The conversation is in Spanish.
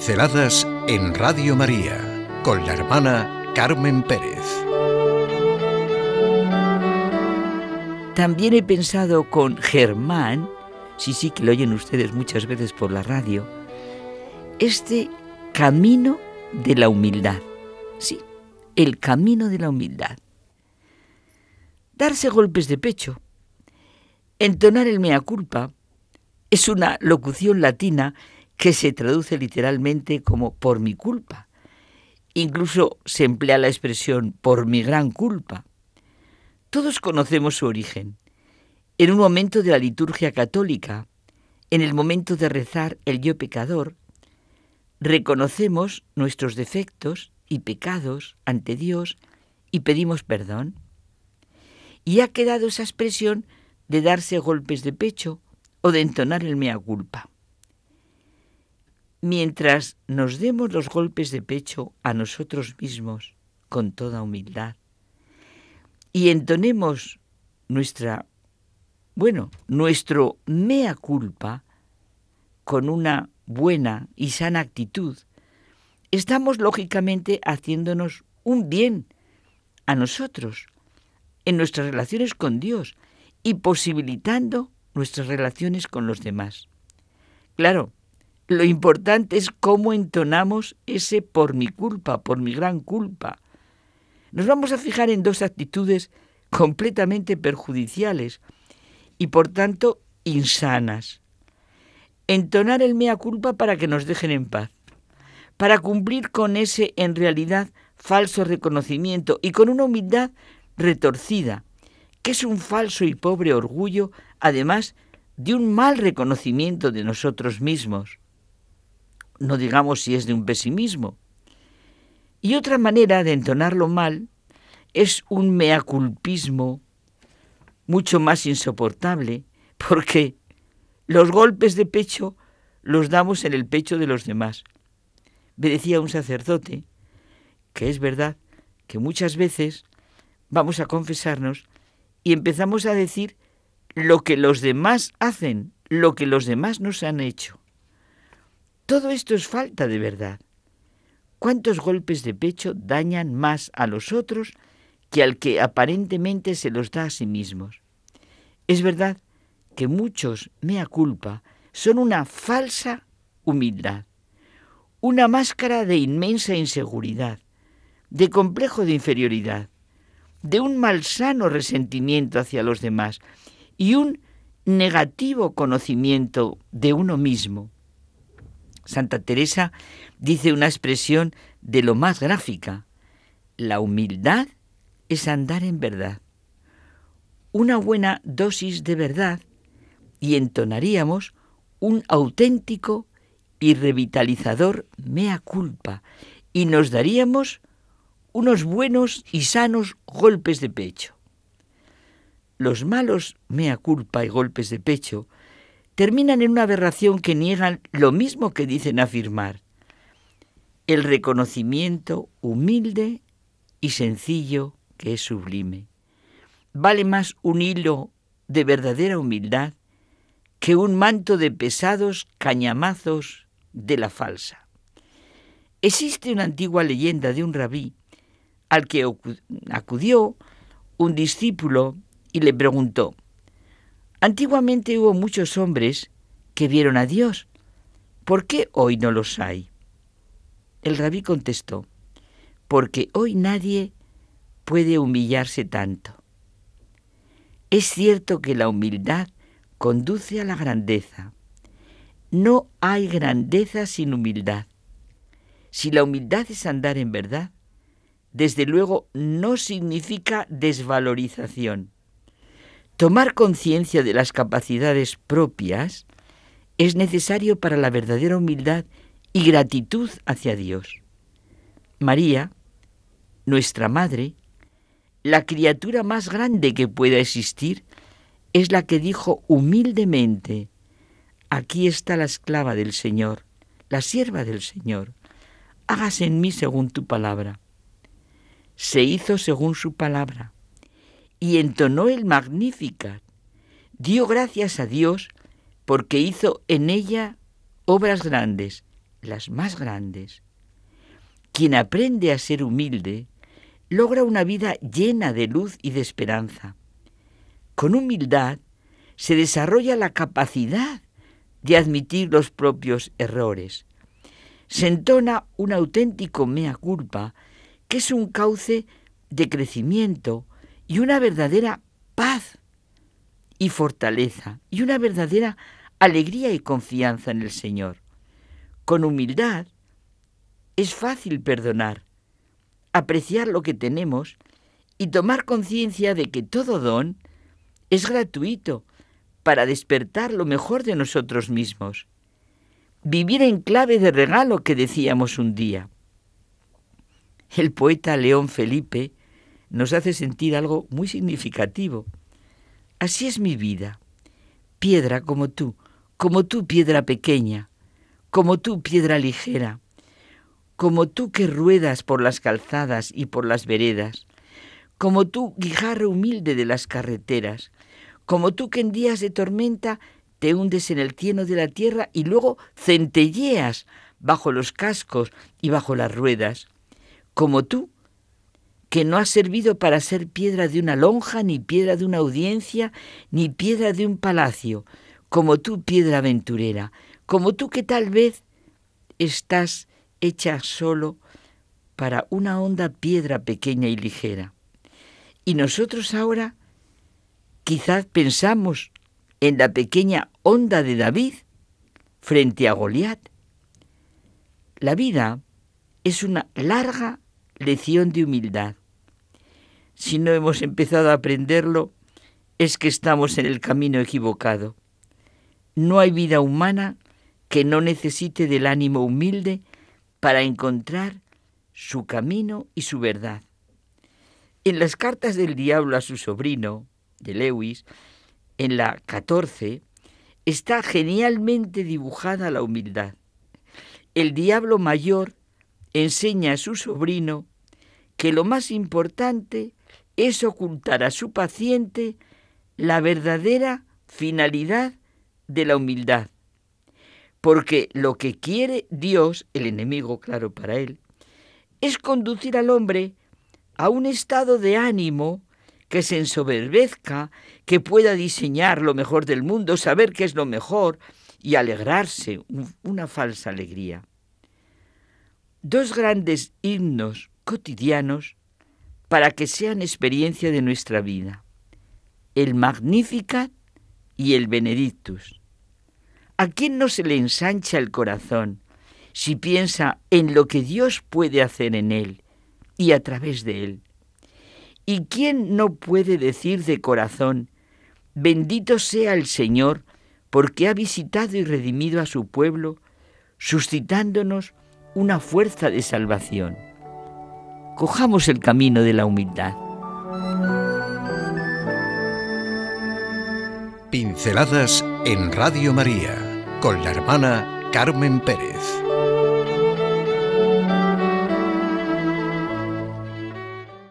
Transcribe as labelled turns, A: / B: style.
A: Pinceladas en Radio María con la hermana Carmen Pérez.
B: También he pensado con Germán, sí, sí, que lo oyen ustedes muchas veces por la radio, este camino de la humildad. Sí, el camino de la humildad. Darse golpes de pecho, entonar el mea culpa, es una locución latina que se traduce literalmente como por mi culpa. Incluso se emplea la expresión por mi gran culpa. Todos conocemos su origen. En un momento de la liturgia católica, en el momento de rezar el yo pecador, reconocemos nuestros defectos y pecados ante Dios y pedimos perdón. Y ha quedado esa expresión de darse golpes de pecho o de entonar el mea culpa mientras nos demos los golpes de pecho a nosotros mismos con toda humildad y entonemos nuestra, bueno, nuestro mea culpa con una buena y sana actitud, estamos lógicamente haciéndonos un bien a nosotros, en nuestras relaciones con Dios y posibilitando nuestras relaciones con los demás. Claro, lo importante es cómo entonamos ese por mi culpa, por mi gran culpa. Nos vamos a fijar en dos actitudes completamente perjudiciales y por tanto insanas. Entonar el mea culpa para que nos dejen en paz, para cumplir con ese en realidad falso reconocimiento y con una humildad retorcida, que es un falso y pobre orgullo, además de un mal reconocimiento de nosotros mismos no digamos si es de un pesimismo. Y otra manera de entonarlo mal es un meaculpismo mucho más insoportable, porque los golpes de pecho los damos en el pecho de los demás. Me decía un sacerdote que es verdad que muchas veces vamos a confesarnos y empezamos a decir lo que los demás hacen, lo que los demás nos han hecho. Todo esto es falta de verdad. ¿Cuántos golpes de pecho dañan más a los otros que al que aparentemente se los da a sí mismos? Es verdad que muchos, mea culpa, son una falsa humildad, una máscara de inmensa inseguridad, de complejo de inferioridad, de un malsano resentimiento hacia los demás y un negativo conocimiento de uno mismo Santa Teresa dice una expresión de lo más gráfica. La humildad es andar en verdad. Una buena dosis de verdad y entonaríamos un auténtico y revitalizador mea culpa y nos daríamos unos buenos y sanos golpes de pecho. Los malos mea culpa y golpes de pecho terminan en una aberración que niegan lo mismo que dicen afirmar. El reconocimiento humilde y sencillo que es sublime. Vale más un hilo de verdadera humildad que un manto de pesados cañamazos de la falsa. Existe una antigua leyenda de un rabí al que acudió un discípulo y le preguntó, Antiguamente hubo muchos hombres que vieron a Dios. ¿Por qué hoy no los hay? El rabí contestó, porque hoy nadie puede humillarse tanto. Es cierto que la humildad conduce a la grandeza. No hay grandeza sin humildad. Si la humildad es andar en verdad, desde luego no significa desvalorización. Tomar conciencia de las capacidades propias es necesario para la verdadera humildad y gratitud hacia Dios. María, nuestra Madre, la criatura más grande que pueda existir, es la que dijo humildemente, aquí está la esclava del Señor, la sierva del Señor, hágase en mí según tu palabra. Se hizo según su palabra y entonó el Magnificat. Dio gracias a Dios porque hizo en ella obras grandes las más grandes. Quien aprende a ser humilde logra una vida llena de luz y de esperanza. Con humildad se desarrolla la capacidad de admitir los propios errores. Se entona un auténtico mea culpa, que es un cauce de crecimiento y una verdadera paz y fortaleza y una verdadera alegría y confianza en el Señor. Con humildad es fácil perdonar, apreciar lo que tenemos y tomar conciencia de que todo don es gratuito para despertar lo mejor de nosotros mismos. Vivir en clave de regalo que decíamos un día. El poeta León Felipe nos hace sentir algo muy significativo. Así es mi vida, piedra como tú, como tú piedra pequeña, como tú piedra ligera, como tú que ruedas por las calzadas y por las veredas, como tú guijarro humilde de las carreteras, como tú que en días de tormenta te hundes en el tieno de la tierra y luego centelleas bajo los cascos y bajo las ruedas, como tú que no has servido para ser piedra de una lonja, ni piedra de una audiencia, ni piedra de un palacio, como tú, piedra aventurera, como tú que tal vez estás hecha solo para una honda piedra pequeña y ligera. Y nosotros ahora quizás pensamos en la pequeña onda de David frente a Goliat. La vida es una larga lección de humildad. Si no hemos empezado a aprenderlo, es que estamos en el camino equivocado. No hay vida humana que no necesite del ánimo humilde para encontrar su camino y su verdad. En las cartas del diablo a su sobrino, de Lewis, en la 14, está genialmente dibujada la humildad. El diablo mayor enseña a su sobrino que lo más importante es ocultar a su paciente la verdadera finalidad de la humildad porque lo que quiere Dios, el enemigo, claro, para él, es conducir al hombre a un estado de ánimo que se ensoberbezca, que pueda diseñar lo mejor del mundo, saber qué es lo mejor y alegrarse, una falsa alegría. Dos grandes himnos cotidianos para que sean experiencia de nuestra vida, el Magnificat y el Benedictus. ¿A quién no se le ensancha el corazón si piensa en lo que Dios puede hacer en él y a través de él? ¿Y quién no puede decir de corazón, bendito sea el Señor, porque ha visitado y redimido a su pueblo, suscitándonos una fuerza de salvación? Cojamos el camino de la humildad.
A: Pinceladas en Radio María con la hermana Carmen Pérez.